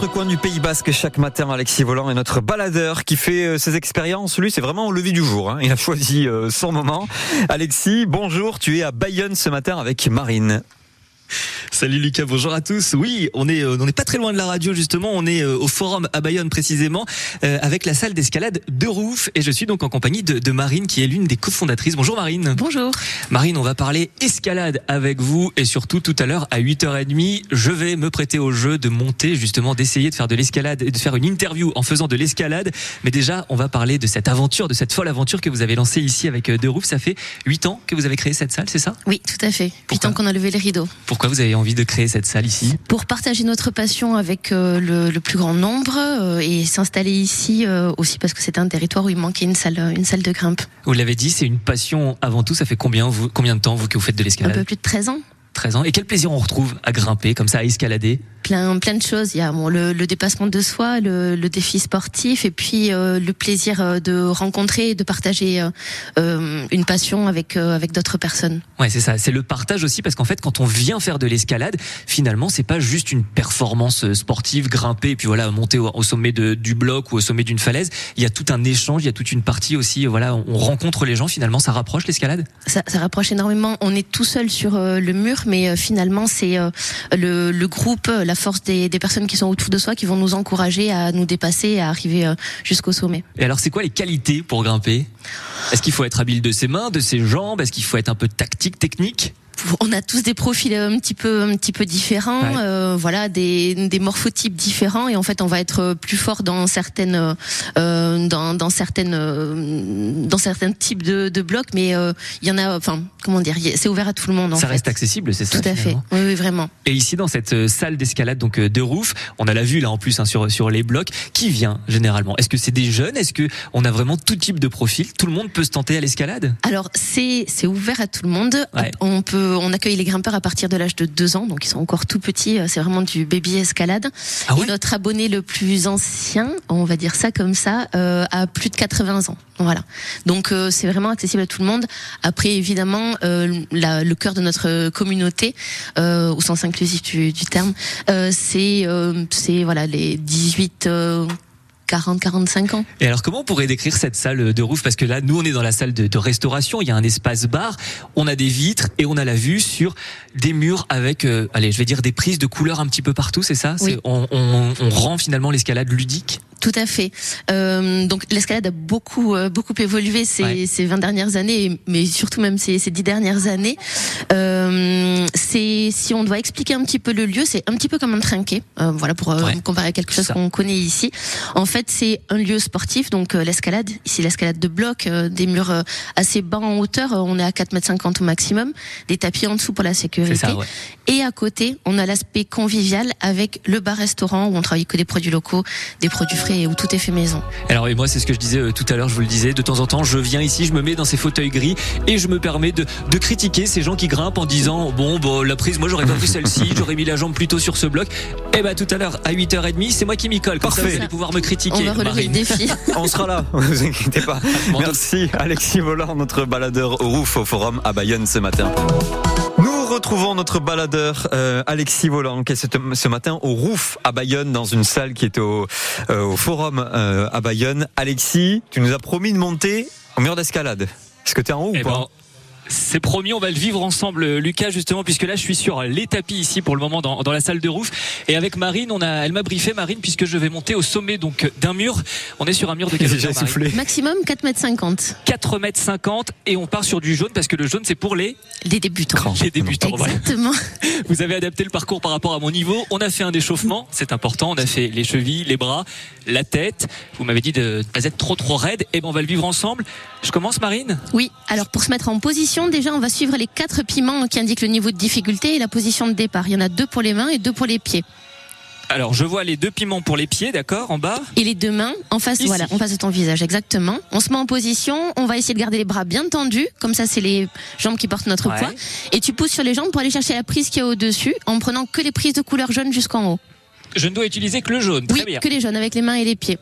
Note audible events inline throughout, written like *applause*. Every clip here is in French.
quatre coins du Pays Basque chaque matin. Alexis Volant est notre baladeur qui fait euh, ses expériences. Lui, c'est vraiment au lever du jour. Hein. Il a choisi euh, son moment. Alexis, bonjour. Tu es à Bayonne ce matin avec Marine. Salut Lucas, bonjour à tous. Oui, on est euh, on n'est pas très loin de la radio justement, on est euh, au forum à Bayonne précisément euh, avec la salle d'escalade de Rouf et je suis donc en compagnie de, de Marine qui est l'une des cofondatrices. Bonjour Marine. Bonjour. Marine, on va parler escalade avec vous et surtout tout à l'heure à 8h30, je vais me prêter au jeu de monter justement d'essayer de faire de l'escalade et de faire une interview en faisant de l'escalade, mais déjà, on va parler de cette aventure, de cette folle aventure que vous avez lancée ici avec De Rouf, ça fait 8 ans que vous avez créé cette salle, c'est ça? Oui, tout à fait. Huit Pourquoi? ans qu'on a levé le rideau. Pourquoi vous avez envie de créer cette salle ici Pour partager notre passion avec euh, le, le plus grand nombre euh, et s'installer ici euh, aussi parce que c'était un territoire où il manquait une salle, une salle de grimpe. Vous l'avez dit, c'est une passion avant tout. Ça fait combien, vous, combien de temps vous que vous faites de Un peu l'escalade? plus de 13 ans. 13 ans. Et quel plaisir on retrouve à grimper comme ça, à escalader Plein, plein de choses. Il y a bon, le, le dépassement de soi, le, le défi sportif et puis euh, le plaisir euh, de rencontrer et de partager euh, euh, une passion avec, euh, avec d'autres personnes. Ouais, c'est ça. C'est le partage aussi parce qu'en fait, quand on vient faire de l'escalade, finalement, c'est pas juste une performance euh, sportive, grimper et puis voilà, monter au, au sommet de, du bloc ou au sommet d'une falaise. Il y a tout un échange, il y a toute une partie aussi. Voilà, on rencontre les gens. Finalement, ça rapproche l'escalade? Ça, ça rapproche énormément. On est tout seul sur euh, le mur, mais euh, finalement c'est euh, le, groupe, la force des, des personnes qui sont autour de soi qui vont nous encourager à nous dépasser, à arriver euh, jusqu'au sommet. Et alors, c'est quoi les qualités pour grimper? Est-ce qu'il faut être habile de ses mains, de ses jambes? Est-ce qu'il faut être un peu tactique, technique? On a tous des profils un petit peu, un petit peu différents, Ouais. euh, voilà, des, des morphotypes différents, et en fait on va être plus fort dans certaines, euh, dans, dans certaines, euh, dans certains types de, de blocs, mais euh, il y en a, enfin, comment dire, c'est ouvert à tout le monde. En Ça fait. reste accessible, c'est ça Tout à fait. Oui, oui, vraiment. Et ici, dans cette euh, salle d'escalade donc euh, de Roof, on a la vue là en plus hein, sur sur les blocs. Qui vient généralement? Est-ce que c'est des jeunes? Est-ce que on a vraiment tout type de profil? Tout le monde peut se tenter à l'escalade? Alors c'est c'est ouvert à tout le monde. Ouais. On peut on accueille les grimpeurs à partir de l'âge de deux ans, donc ils sont encore tout petits. euh, C'est vraiment du baby escalade. Ah ouais Et notre abonné le plus ancien, on va dire ça comme ça, euh, a plus de 80 ans. Voilà. Donc euh, c'est vraiment accessible à tout le monde. Après évidemment euh, la- le cœur de notre communauté, au sens inclusif du, du terme, c'est c'est voilà les 18 euh, 40 45 ans. Et alors, comment on pourrait décrire cette salle de Roof Parce que là, nous, on est dans la salle de, de restauration. Il y a un espace bar. On a des vitres et on a la vue sur des murs avec, euh, allez, je vais dire des prises de couleurs un petit peu partout. C'est ça? Oui. On, on, on rend finalement l'escalade ludique? Tout à fait. Euh, donc l'escalade a beaucoup euh, beaucoup évolué ces, Ouais. ces 20 dernières années, mais surtout même ces, ces 10 dernières années. Euh, c'est si on doit expliquer un petit peu le lieu, c'est un petit peu comme un trinquet. Euh, voilà pour euh, Ouais. comparer à quelque chose qu'on connaît ici. En fait, c'est un lieu sportif, donc euh, l'escalade. Ici, l'escalade de bloc, euh, des murs euh, assez bas en hauteur. euh, on est à 4,50 m au maximum. Des tapis en dessous pour la sécurité. ça, ouais. Et à côté, on a l'aspect convivial avec le bar-restaurant où on travaille que des produits locaux, des produits frais et où tout est fait maison. Alors et moi c'est ce que je disais euh, tout à l'heure, je vous le disais, de temps en temps je viens ici, je me mets dans ces fauteuils gris et je me permets de, de critiquer ces gens qui grimpent en disant bon bon la prise moi j'aurais pas pris celle-ci, j'aurais mis la jambe plutôt sur ce bloc. Et ben tout à l'heure à 8h30 c'est moi qui m'y colle, comme ça Parfait. vous allez pouvoir me critiquer. On va relever le défi. *laughs* On sera là, *laughs* vous inquiétez pas. Merci Alexis Volant, notre baladeur au Roof au Forum à Bayonne ce matin. Nous retrouvons notre baladeur euh, Alexis Volant qui est ce, ce matin au Roof à Bayonne dans une salle qui était au, euh, au Forum euh, à Bayonne. Alexis, tu nous as promis de monter au mur d'escalade. Est-ce que tu es en haut Eh ou pas ben, c'est promis, on va le vivre ensemble, Lucas, justement, puisque là, je suis sur les tapis ici pour le moment dans, dans la salle de roof. Et avec Marine, on a, elle m'a briefé, Marine, puisque je vais monter au sommet donc d'un mur. On est sur un mur de *laughs* quelle hauteur, Marine soufflé. Maximum 4,50 mètres. 4 mètres 50 et on part sur du jaune parce que le jaune c'est pour les, Les débutants. les débutants. Voilà. Exactement. *laughs* Vous avez adapté le parcours par rapport à mon niveau. On a fait un échauffement, c'est important. On a fait les chevilles, les bras, la tête. Vous m'avez dit de ne pas être trop trop raide. Et ben on va le vivre ensemble. Je commence, Marine? Oui, alors pour se mettre en position, déjà on va suivre les quatre piments qui indiquent le niveau de difficulté et la position de départ. Il y en a deux pour les mains et deux pour les pieds. Alors je vois les deux piments pour les pieds, d'accord, en bas. Et les deux mains en face, Ici. voilà, en face de ton visage, exactement. On se met en position, on va essayer de garder les bras bien tendus, comme ça c'est les jambes qui portent notre Ouais. poids. Et tu pousses sur les jambes pour aller chercher la prise qui est au-dessus, en prenant que les prises de couleur jaune jusqu'en haut. Je ne dois utiliser que le jaune. Très oui, bien. que les jaunes avec les mains et les pieds.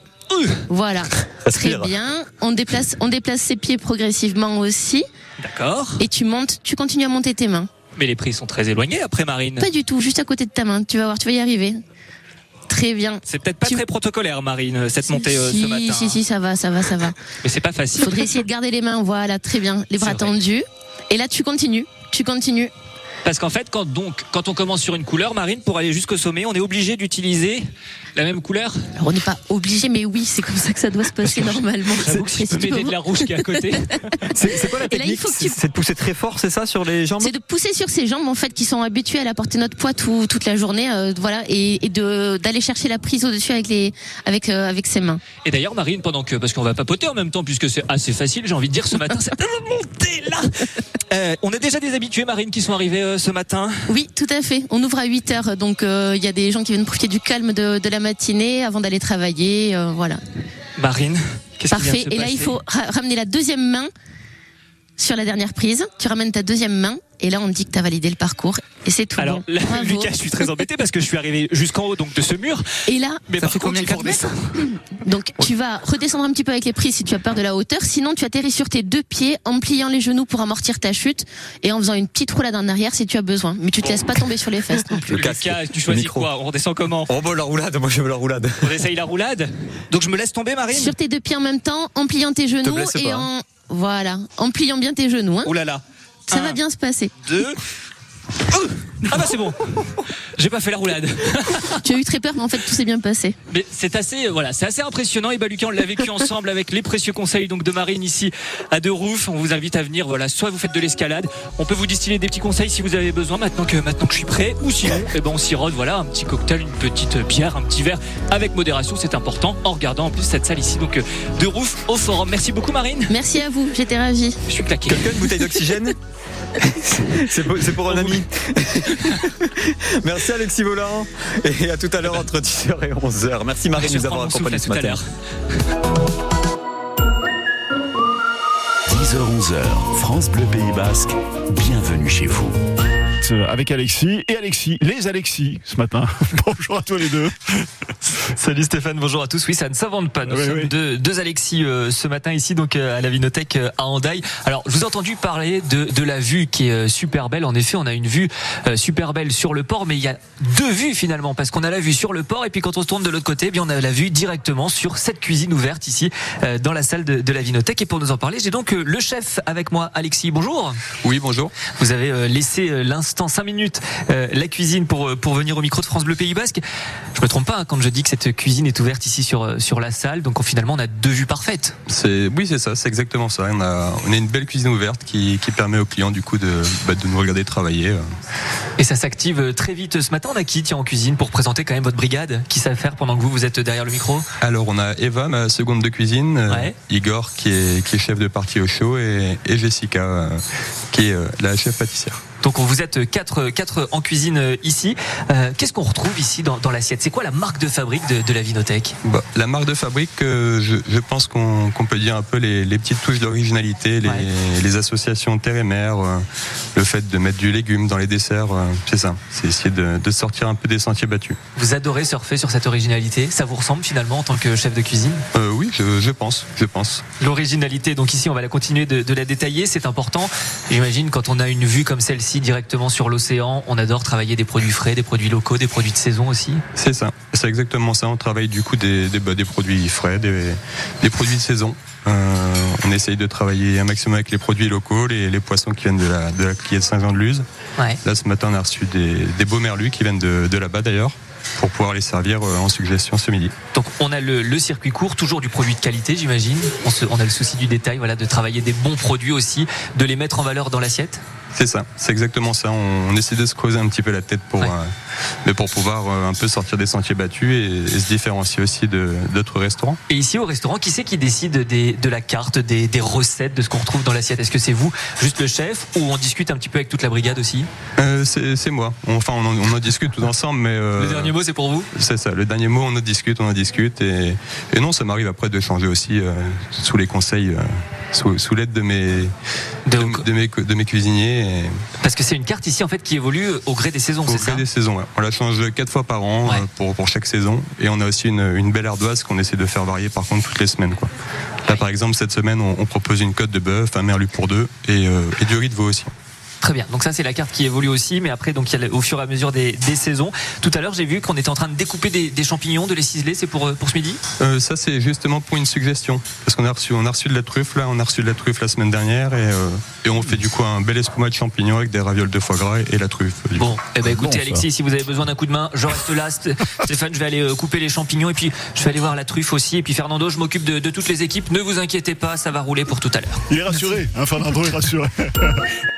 Voilà. *laughs* Très bien. On déplace, on déplace ses pieds progressivement aussi. D'accord. Et tu montes, tu continues à monter tes mains. Mais les prix sont très éloignés après Marine. Pas du tout, juste à côté de ta main. Tu vas voir, tu vas y arriver. très bien. C'est peut-être pas Tu- très protocolaire, Marine, cette montée euh, si, ce matin. si, si, ça va, ça va, ça va. *laughs* Mais c'est pas Il facile. faudrait essayer de garder les mains, voilà, très bien. Les bras tendus. Et là, tu continues. Tu continues. Parce qu'en fait, quand donc, quand on commence sur une couleur, Marine, pour aller jusqu'au sommet, on est obligé d'utiliser la même couleur. Alors, on n'est pas obligé, mais oui, c'est comme ça que ça doit se passer *laughs* normalement. J'avoue que si tu peux m'aider de la rouge qui est à côté. *laughs* C'est c'est quoi la technique tu- C'est c'est de pousser très fort, c'est ça, sur les jambes C'est de pousser sur ses jambes en fait qui sont habituées à la porter notre poids tout- toute la journée, euh, voilà, et, et de d'aller chercher la prise au dessus avec les avec euh, avec ses mains. Et d'ailleurs, Marine, pendant que, parce qu'on va papoter en même temps, puisque c'est assez facile, j'ai envie de dire ce matin, *laughs* cette montée là. Euh, on a déjà des habitués, Marine, qui sont arrivés euh, ce matin. Oui, tout à fait. On ouvre à 8 heures, donc euh, il y a des gens qui viennent profiter du calme de, de la matinée avant d'aller travailler, euh, voilà. Marine, qu'est-ce qui vient de Parfait. se Et là, il faut ra- ramener la deuxième main sur la dernière prise. Tu ramènes ta deuxième main et là, on te dit que tu as validé le parcours et c'est tout Alors, bon. là. Lucas, je suis très embêté parce que je suis arrivé jusqu'en haut donc de ce mur. Et là, Mais Ça fait contre, combien, quatre mètres redescendre. Donc tu vas redescendre un petit peu avec les prises si tu as peur de la hauteur. Sinon tu atterris sur tes deux pieds en pliant les genoux pour amortir ta chute et en faisant une petite roulade en arrière si tu as besoin. Mais tu te laisses pas tomber sur les fesses non plus. Le casque, Lucas, tu choisis quoi On redescend comment Oh, bah, la roulade, moi je veux la roulade. On essaye la roulade. Donc je me laisse tomber, Marine Sur tes deux pieds en même temps, en pliant tes genoux et pas, hein. en voilà, en pliant bien tes genoux. hein. Oh là là. Ça Un, va bien se passer. Deux. Oh ah bah c'est bon. J'ai pas fait la roulade. *laughs* Tu as eu très peur, mais en fait tout s'est bien passé. Mais c'est assez, euh, voilà, c'est assez impressionnant. Et bah Lucas, on l'a vécu ensemble avec les précieux conseils donc de Marine ici à De Rouf. On vous invite à venir. Voilà, soit vous faites de l'escalade, on peut vous distiller des petits conseils si vous avez besoin. Maintenant que maintenant que je suis prêt, ou sinon, eh ben on sirote. Voilà, un petit cocktail, une petite bière, un petit verre avec modération, c'est important. En regardant en plus cette salle ici, donc euh, De Rouf au Forum. Merci beaucoup Marine. Merci à vous, j'étais ravie. Je suis claqué. Quelqu'un une bouteille d'oxygène? *laughs* C'est pour, c'est pour un ami. *laughs* Merci Alexis Volant. Et à tout à l'heure entre 10h et 11h. Merci Marie de nous avoir accompagnés ce matin. l'heure. 10h-11h, France Bleu Pays Basque, bienvenue chez vous. Euh, avec Alexis et Alexis, les Alexis ce matin. *laughs* Bonjour à tous les deux. *laughs* Salut Stéphane, bonjour à tous. Oui, ça ne s'invente pas. Nous Oui, sommes oui. Deux, deux Alexis euh, ce matin ici, donc euh, à la Vinothèque euh, à Hendaye. Alors, je vous ai entendu parler de, de la vue qui est euh, super belle. En effet, on a une vue euh, super belle sur le port, mais il y a deux vues finalement, parce qu'on a la vue sur le port et puis quand on se tourne de l'autre côté, eh bien on a la vue directement sur cette cuisine ouverte ici euh, dans la salle de, de la Vinothèque. Et pour nous en parler, j'ai donc euh, le chef avec moi, Alexis. Bonjour. Oui, bonjour. Vous avez euh, laissé euh, l'instant 5 minutes euh, la cuisine pour, euh, pour venir au micro de France Bleu Pays Basque. Je me trompe pas hein, quand je dis que cette cuisine est ouverte ici sur, euh, sur la salle. Donc finalement, on a deux vues parfaites. C'est oui, c'est ça, c'est exactement ça. On a, on a une belle cuisine ouverte qui, qui permet aux clients du coup de, bah, de nous regarder travailler. euh. Et ça s'active euh, très vite. Ce matin, on a qui tiens en cuisine pour présenter quand même votre brigade? Qui savent faire pendant que vous, vous êtes derrière le micro? Alors on a Eva, ma seconde de cuisine, Ouais. Igor qui est, qui est chef de partie au show et, et Jessica qui est la chef pâtissière. Donc vous êtes quatre, quatre en cuisine euh, ici. Euh, Qu'est-ce qu'on retrouve ici dans, dans l'assiette? C'est quoi la marque de fabrique de, de la Vinothèque Bah, la marque de fabrique, euh, je, je pense qu'on peut dire un peu les, les petites touches d'originalité, les, Ouais. les associations terre et mer, euh, le fait de mettre du légume dans les desserts, c'est ça. C'est essayer de, de sortir un peu des sentiers battus. Vous adorez surfer sur cette originalité? Ça vous ressemble finalement en tant que chef de cuisine? Oui, je, je pense, je pense. L'originalité, donc ici on va la continuer de, de la détailler, c'est important. J'imagine quand on a une vue comme celle-ci directement sur l'océan, on adore travailler des produits frais, des produits locaux, des produits de saison aussi. C'est ça, c'est exactement ça. On travaille du coup des, des, bah, des produits frais, des, des produits de saison. Euh, on essaye de travailler un maximum avec les produits locaux, les, les poissons qui viennent de la, de la de Saint-Jean-de-Luz. Ouais. Là, ce matin, on a reçu des, des beaux merlus qui viennent de, de là-bas d'ailleurs, pour pouvoir les servir euh, en suggestion ce midi. Donc on a le, le circuit court, toujours du produit de qualité, j'imagine. On, se- on a le souci du détail, voilà, de travailler des bons produits aussi, de les mettre en valeur dans l'assiette. C'est ça, c'est exactement ça. On, on essaie de se creuser un petit peu la tête pour, Ouais. euh, mais pour pouvoir euh, un peu sortir des sentiers battus et, et se différencier aussi d'autres restaurants. Et ici au restaurant, qui c'est qui décide des- de la carte, des, des recettes, de ce qu'on retrouve dans l'assiette? Est-ce que c'est vous, juste le chef, ou on discute un petit peu avec toute la brigade aussi? Euh, c'est moi. Enfin, on en, on en discute tous ensemble, mais dernier mot, c'est pour vous C'est ça, le dernier mot, on en discute, on en discute. Et, et non, ça m'arrive après de changer aussi euh, sous les conseils, euh, sous, sous l'aide de mes, De- de, de mes, de mes cuisiniers. Et Parce que c'est une carte ici en fait qui évolue au gré des saisons, au c'est gré ça des saisons, ouais. on la change quatre fois par an Ouais. euh, pour, pour chaque saison. Et on a aussi une, une belle ardoise qu'on essaie de faire varier par contre toutes les semaines. Quoi. Là, par exemple, cette semaine, on, on propose une côte de bœuf, un merlu pour deux et, euh, et du riz de veau aussi. Très bien. Donc ça c'est la carte qui évolue aussi, mais après donc il y a au fur et à mesure des, des saisons. Tout à l'heure j'ai vu qu'on était en train de découper des, des champignons, de les ciseler. C'est pour euh, pour ce midi? Euh, ça, c'est justement pour une suggestion. Parce qu'on a reçu, on a reçu de la truffe, là, on a reçu de la truffe la semaine dernière, et, euh, et on fait du coup un bel espuma de champignons avec des ravioles de foie gras et, et la truffe. Bon, eh ben écoutez bon, ça. Alexis, si vous avez besoin d'un coup de main, je reste là. St- *laughs* Stéphane, je vais aller couper les champignons et puis je vais aller voir la truffe aussi. Et puis Fernando, je m'occupe de, de toutes les équipes. Ne vous inquiétez pas, ça va rouler pour tout à l'heure. Il est rassuré, hein, Fernando est rassuré. *laughs*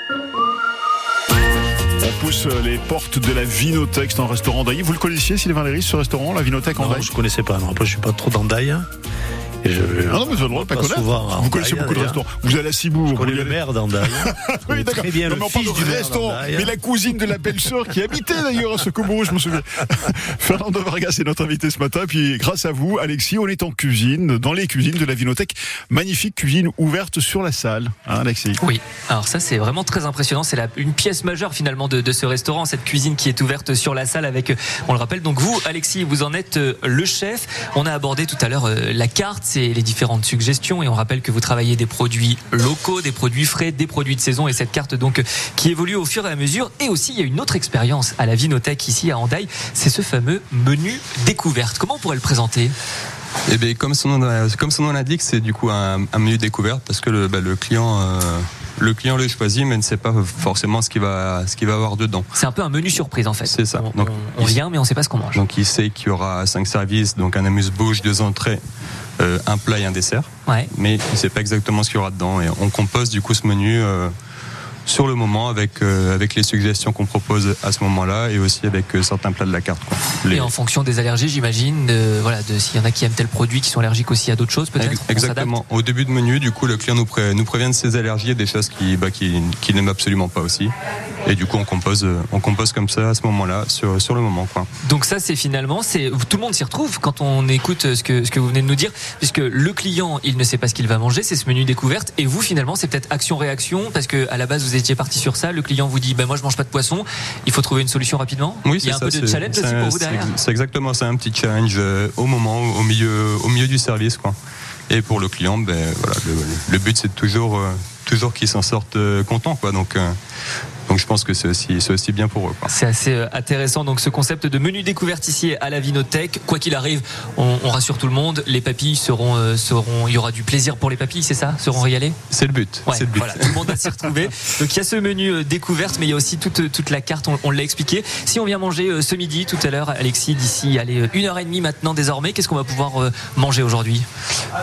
Pousse les portes de la Vinothèque, c'est un restaurant d'Ailly. Vous le connaissiez, Sylvain Léris, ce restaurant, la Vinothèque en Non, Daille je connaissais pas. Non. Après, je suis pas trop dans Daille. Je, Ah non, mais vous avez le droit de pas Pas connaître. souvent en Vous connaissez beaucoup de restaurants. Vous allez à Cibourg. je connais le allez- maire. Je *laughs* Oui, d'accord. très bien Non, le mais fils du restaurant. Mais la cousine de la belle-sœur qui habitait d'ailleurs à ce Cobourg, je me souviens. *laughs* Fernando Vargas est notre invité ce matin. Puis grâce à vous, Alexis, on est en cuisine, dans les cuisines de la Vinothèque. Magnifique cuisine ouverte sur la salle, hein, Alexis? Oui, alors ça c'est vraiment très impressionnant. C'est une pièce majeure finalement de, de ce restaurant, cette cuisine qui est ouverte sur la salle avec, euh, on le rappelle, donc vous Alexis, vous en êtes euh, le chef. On a abordé tout à l'heure euh, la carte, les différentes suggestions et on rappelle que vous travaillez des produits locaux, des produits frais, des produits de saison et cette carte donc qui évolue au fur et à mesure. Et aussi il y a une autre expérience à la Vinothèque ici à Andaille, c'est ce fameux menu découverte. Comment on pourrait le présenter? Et bien, comme son nom, comme son nom l'indique, c'est du coup un, un menu découverte parce que le, bah, le client, euh, le client le choisit, mais ne sait pas forcément ce qu'il va, ce qu'il va avoir dedans. C'est un peu un menu surprise en fait. C'est ça. On, Donc, on- vient mais on sait pas ce qu'on mange. Donc, il sait qu'il y aura cinq services, donc un amuse-bouche, deux entrées, euh, un plat et un dessert. Ouais. mais il ne sait pas exactement ce qu'il y aura dedans. Et on compose du coup ce menu euh, sur le moment avec, euh, avec les suggestions qu'on propose à ce moment-là et aussi avec euh, certains plats de la carte. quoi. Les- Et en fonction des allergies, j'imagine, de, voilà, de s'il y en a qui aiment tel produit, qui sont allergiques aussi à d'autres choses, peut-être. Exactement. Au début de menu, du coup, le client nous, pré- nous prévient de ses allergies et des choses qu'il bah, qu'il- qu'il n'aime absolument pas aussi. Et du coup, on compose, euh, on compose comme ça à ce moment-là, sur, sur le moment. Quoi. Donc ça, c'est finalement, c'est tout le monde s'y retrouve quand on écoute ce que ce que vous venez de nous dire, puisque le client, il ne sait pas ce qu'il va manger, c'est ce menu découverte, et vous finalement, c'est peut-être action-réaction, parce que à la base vous étiez parti sur ça, le client vous dit, ben moi je mange pas de poisson, il faut trouver une solution rapidement. Oui, il y a un peu de challenge aussi pour vous derrière. C'est exactement ça, un petit challenge euh, au moment, au milieu, au milieu du service. Quoi. Et pour le client, ben, voilà, le, le but c'est toujours, euh, toujours qu'il s'en sorte euh, content. Quoi. Donc, euh, donc je pense que c'est aussi, c'est aussi bien pour eux. C'est assez euh, intéressant donc ce concept de menu découverte ici à la Vinothèque. Quoi qu'il arrive, on, on rassure tout le monde. Les papilles seront, euh, seront, il y aura du plaisir pour les papilles, c'est ça Seront régalées? C'est le but. Ouais, c'est le but. voilà, tout le monde va s'y retrouver. *laughs* Donc il y a ce menu euh, découverte, mais il y a aussi toute, toute la carte, on, on l'a expliqué. Si on vient manger ce midi, tout à l'heure, Alexis, d'ici allez, une heure et demie maintenant désormais, qu'est-ce qu'on va pouvoir manger aujourd'hui?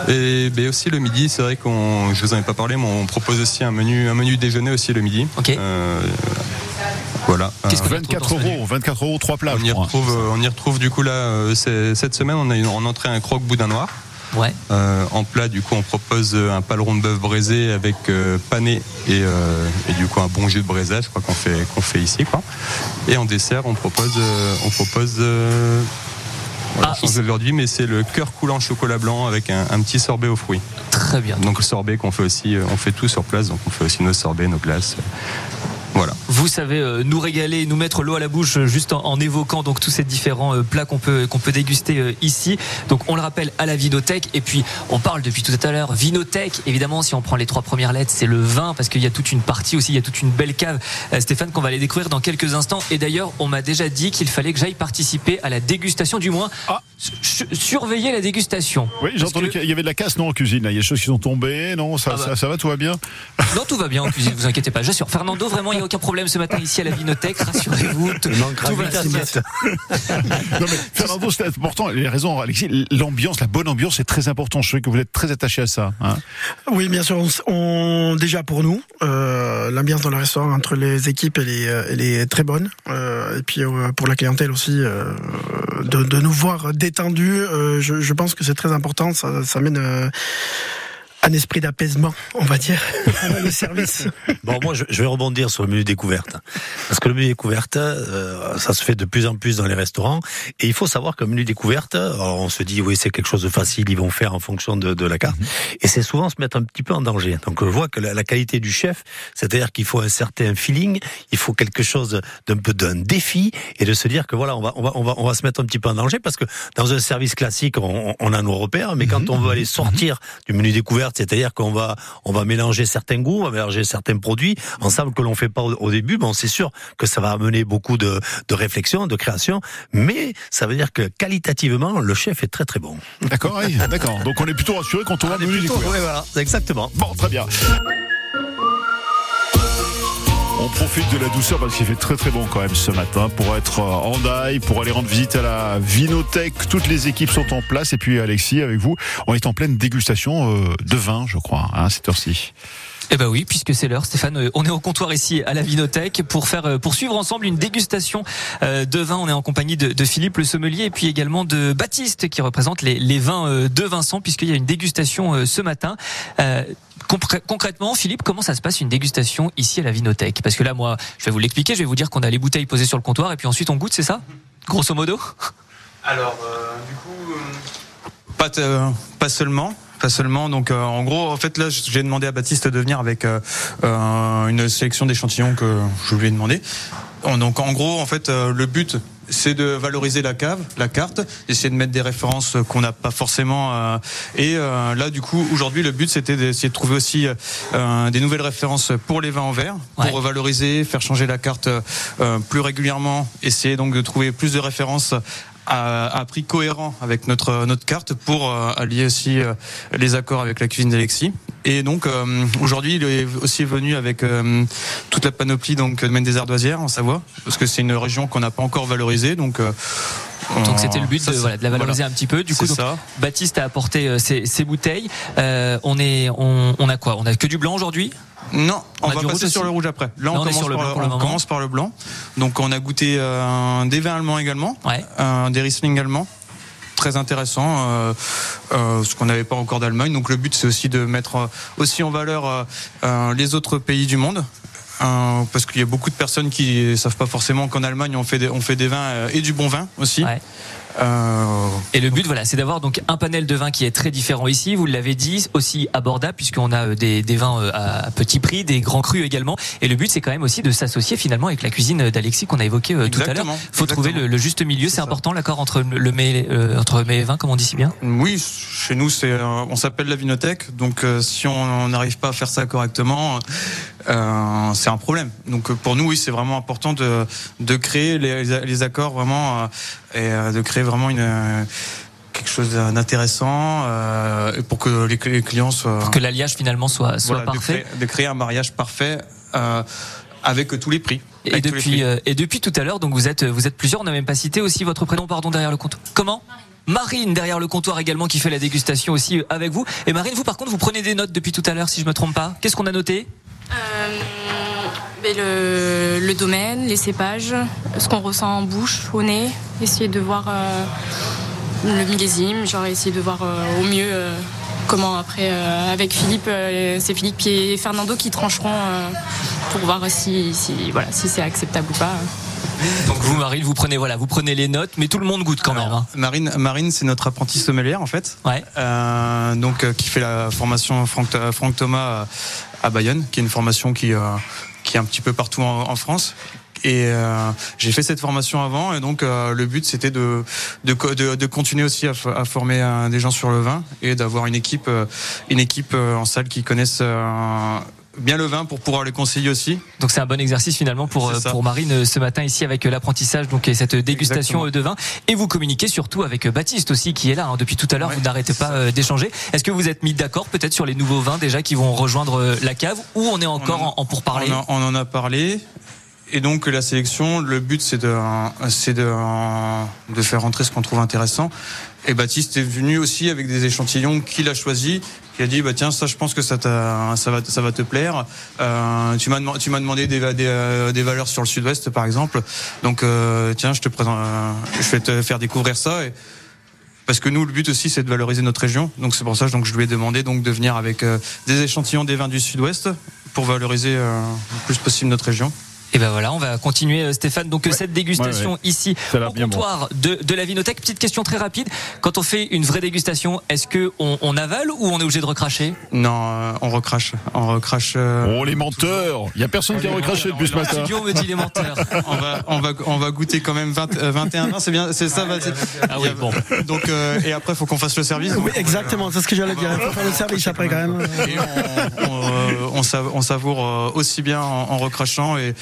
Et ben aussi le midi, c'est vrai qu'on, je vous en ai pas parlé, mais on propose aussi un menu, un menu déjeuner aussi le midi. Ok. Euh, voilà. Qu'est-ce que- 24 euros, 24 euros, trois plats. on je y crois. retrouve, euh, on y retrouve du coup là euh, cette semaine, on a une, en entrée un croque boudin noir. Ouais. Euh, en plat, du coup, on propose euh, un paleron de bœuf braisé avec euh, pané et, euh, et du coup un bon jus de braisage, je crois qu'on fait qu'on fait ici, quoi. Et en dessert, on propose, euh, on propose. Euh, voilà, Ah, change aujourd'hui, mais c'est le cœur coulant chocolat blanc avec un, un petit sorbet aux fruits. Très bien. Donc le sorbet qu'on fait aussi, euh, on fait tout sur place, donc on fait aussi nos sorbets, nos glaces. Voilà. Vous savez euh, nous régaler, nous mettre l'eau à la bouche euh, juste en, en évoquant donc tous ces différents euh, plats qu'on peut qu'on peut déguster euh, ici. Donc on le rappelle à la Vinothèque et puis on parle depuis tout à l'heure Vinothèque. Évidemment, si on prend les trois premières lettres, c'est le vin parce qu'il y a toute une partie aussi, il y a toute une belle cave. Stéphane qu'on va aller découvrir dans quelques instants. Et d'ailleurs, on m'a déjà dit qu'il fallait que j'aille participer à la dégustation, du moins Ah. su- surveiller la dégustation. Oui, j'ai entendu qu'il y avait de la casse non en cuisine. Là. Il y a des choses qui sont tombées. Non, ça, Ah bah. ça, ça va, tout va bien? Non, tout va bien en cuisine, vous inquiétez pas. J'assure. Fernando, vraiment, il aucun problème ce matin ici à la Vinothèque. Rassurez-vous. Tout, va. *laughs* Non, mais Fernando, c'est important. Il a raison, Alexis. L'ambiance, la bonne ambiance, c'est très important. Je sais que vous êtes très attaché à ça. hein. Oui, bien sûr. On, s- on- déjà pour nous, euh, l'ambiance dans le restaurant entre les équipes, elle est, euh, elle est très bonne. Euh, et puis euh, pour la clientèle aussi, euh, de, de nous voir détendus, euh, je, je pense que c'est très important. Ça, ça mène euh, un esprit d'apaisement, on va dire, *laughs* le service. Bon, moi, je, vais rebondir sur le menu découverte. Parce que le menu découverte, euh, ça se fait de plus en plus dans les restaurants. Et il faut savoir qu'un menu découverte, alors on se dit, oui, c'est quelque chose de facile, ils vont faire en fonction de, de la carte. Et c'est souvent se mettre un petit peu en danger. Donc, je vois que la, la qualité du chef, c'est-à-dire qu'il faut un certain feeling, il faut quelque chose d'un peu d'un défi et de se dire que voilà, on va, on va, on va, on va se mettre un petit peu en danger parce que dans un service classique, on, on a nos repères, mais quand on veut aller sortir du menu découverte, c'est-à-dire qu'on va on va mélanger certains goûts, on va mélanger certains produits ensemble que l'on fait pas au, début. Bon, c'est sûr que ça va amener beaucoup de, de réflexion, de création, mais ça veut dire que qualitativement, le chef est très très bon. D'accord, oui, d'accord. Donc on est plutôt rassuré quand on va menu Oui, voilà, exactement. Bon, très bien. On profite de la douceur parce qu'il fait très très bon quand même ce matin pour être en daille, pour aller rendre visite à la Vinothèque. Toutes les équipes sont en place et puis Alexis avec vous, on est en pleine dégustation euh, de vin, je crois, hein, à cette heure-ci. Eh ben oui, puisque c'est l'heure, Stéphane. Euh, on est au comptoir ici à la Vinothèque pour faire euh, poursuivre ensemble une dégustation de vin. On est en compagnie de, Philippe le sommelier et puis également de Baptiste qui représente les, vins de Vincent puisqu'il y a une dégustation ce matin. Concrètement, Philippe, comment ça se passe une dégustation ici à la Vinothèque? Parce que là, moi, je vais vous l'expliquer. Je vais vous dire qu'on a les bouteilles posées sur le comptoir et puis ensuite on goûte, c'est ça? Grosso modo? Alors, euh, du coup, euh, pas seulement pas seulement. Donc euh, en gros, en fait là, j'ai demandé à Baptiste de venir avec une sélection d'échantillons que je lui ai demandé. Donc en gros, en fait, le but c'est de valoriser la cave, la carte, essayer de mettre des références qu'on n'a pas forcément. Euh, et euh, là, du coup, aujourd'hui, le but c'était d'essayer de trouver aussi euh, des nouvelles références pour les vins en verre, pour valoriser, faire changer la carte plus régulièrement, essayer donc de trouver plus de références à, prix cohérent avec notre notre carte pour allier aussi les accords avec la cuisine d'Alexis. Et donc euh, aujourd'hui, il est aussi venu avec euh, toute la panoplie donc domaine des ardoisières en Savoie, parce que c'est une région qu'on n'a pas encore valorisée. Donc euh, donc c'était le but de, voilà, de, la valoriser un petit peu. Du coup, donc, Baptiste a apporté ses, ses, bouteilles. on est, on, on, a quoi? On a que du blanc aujourd'hui? Non, on, va passer sur le rouge après. Là, on, commence, par, le, on commence, par, le blanc. Donc, on a goûté des vins allemands également, ouais. des Riesling allemands très intéressant, euh, euh, ce qu'on n'avait pas encore d'Allemagne. Donc le but c'est aussi de mettre euh, aussi en valeur les autres pays du monde. parce qu'il y a beaucoup de personnes qui savent pas forcément qu'en Allemagne on fait des, on fait des vins et du bon vin aussi. Euh... Et le but, voilà, c'est d'avoir donc un panel de vins qui est très différent ici. Vous l'avez dit, aussi abordable puisqu'on a euh, des, des, vins euh, à petit prix, des grands crus également. Et le but, c'est quand même aussi de s'associer finalement avec la cuisine d'Alexis qu'on a évoqué euh, tout à l'heure. Faut trouver le, juste milieu. C'est important, l'accord entre le mets, entre mets et vin, comme on dit si bien? Oui, chez nous, c'est, on s'appelle la vinothèque. Donc, si on n'arrive pas à faire ça correctement, euh, c'est un problème. Donc pour nous, oui, c'est vraiment important de, de créer les, les accords vraiment euh, et euh, de créer vraiment une quelque chose d'intéressant euh, pour que les, clients soient pour que l'alliage finalement soit soit parfait de créer, de créer, un mariage parfait euh, avec tous les prix. Et depuis et depuis tout à l'heure donc vous êtes vous êtes plusieurs. On n'a même pas cité aussi votre prénom pardon derrière le compte comment? Marine. Derrière le comptoir également qui fait la dégustation aussi avec vous. Et Marine, vous par contre, vous prenez des notes depuis tout à l'heure si je me trompe pas. Qu'est-ce qu'on a noté? Euh, le, domaine, les cépages, ce qu'on ressent en bouche, au nez, essayer de voir euh, le millésime, genre essayer de voir euh, au mieux comment après avec Philippe, c'est Philippe et Fernando qui trancheront pour voir si, voilà si c'est acceptable ou pas. Donc vous, Marine, vous prenez voilà, vous prenez les notes, mais tout le monde goûte quand même. Hein. Marine, Marine, c'est notre apprenti sommelière en fait. Ouais. donc qui fait la formation Franck, Franck Thomas à Bayonne, qui est une formation qui, euh, qui est un petit peu partout en, France. Et euh, j'ai fait cette formation avant, et donc euh, le but c'était de, de, de, continuer aussi à, à former des gens sur le vin et d'avoir une équipe, une équipe en salle qui connaissent bien le vin pour pouvoir le conseiller aussi. Donc c'est un bon exercice finalement pour euh, pour Marine euh, ce matin ici avec euh, l'apprentissage donc et cette dégustation de vin et vous communiquez surtout avec Baptiste aussi qui est là hein. depuis tout à l'heure vous n'arrêtez pas d'échanger. Est-ce que vous êtes mis d'accord peut-être sur les nouveaux vins déjà qui vont rejoindre la cave ou on est encore en, pour parler on, en a parlé. Et donc la sélection, le but c'est de, c'est de, de faire rentrer ce qu'on trouve intéressant. Et Baptiste est venu aussi avec des échantillons qu'il a choisis. Il a dit bah tiens ça je pense que ça, ça va ça va te plaire. Euh, tu m'as tu m'as demandé des, des, euh, des, valeurs sur le Sud-Ouest par exemple. Donc euh, tiens je te présente, euh, je vais te faire découvrir ça. Parce que nous le but aussi c'est de valoriser notre région. Donc c'est pour ça donc je lui ai demandé donc de venir avec des échantillons des vins du Sud-Ouest pour valoriser le plus possible notre région. Et ben voilà, on va continuer euh, Stéphane. Donc cette dégustation Ouais, ouais. ici au bon. comptoir de, de la Vinothèque. Petite question très rapide. Quand on fait une vraie dégustation, est-ce que on, on avale ou on est obligé de recracher? Non, euh, on recrache. On recrache. euh, Oh, les menteurs Il y a personne qui a recraché depuis ce matin. studio me dit les menteurs. *laughs* on va, on va, on va goûter quand même 20, euh, 21 vins, c'est bien, c'est ça. c'est- Ah oui, bon. Donc euh, et après, faut qu'on fasse le service. Oui, exactement, c'est ce que j'allais dire. Il faut faire le service après quand même. Et on, on, euh, on sav- on savoure euh, aussi bien en, en recrachant et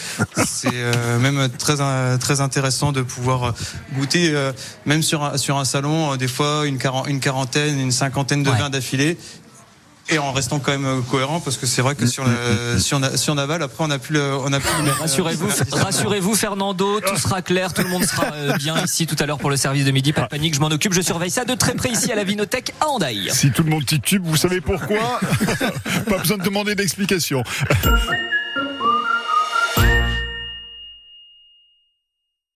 c'est euh, même très euh, très intéressant de pouvoir euh, goûter euh, même sur un, sur un salon euh, des fois une, quaran- une quarantaine une cinquantaine de Ouais. vins d'affilée et en restant quand même cohérent parce que c'est vrai que sur le, si on a, si on avale après on n'a plus le, on a plus Rassurez-vous, rassurez-vous, Fernando, tout sera clair, tout le monde sera euh, bien ici tout à l'heure pour le service de midi. Pas de panique, je m'en occupe, je surveille ça de très près ici à la Vinothèque à Andaille. Si tout le monde titube, vous savez pourquoi? *laughs* Pas besoin de demander d'explication.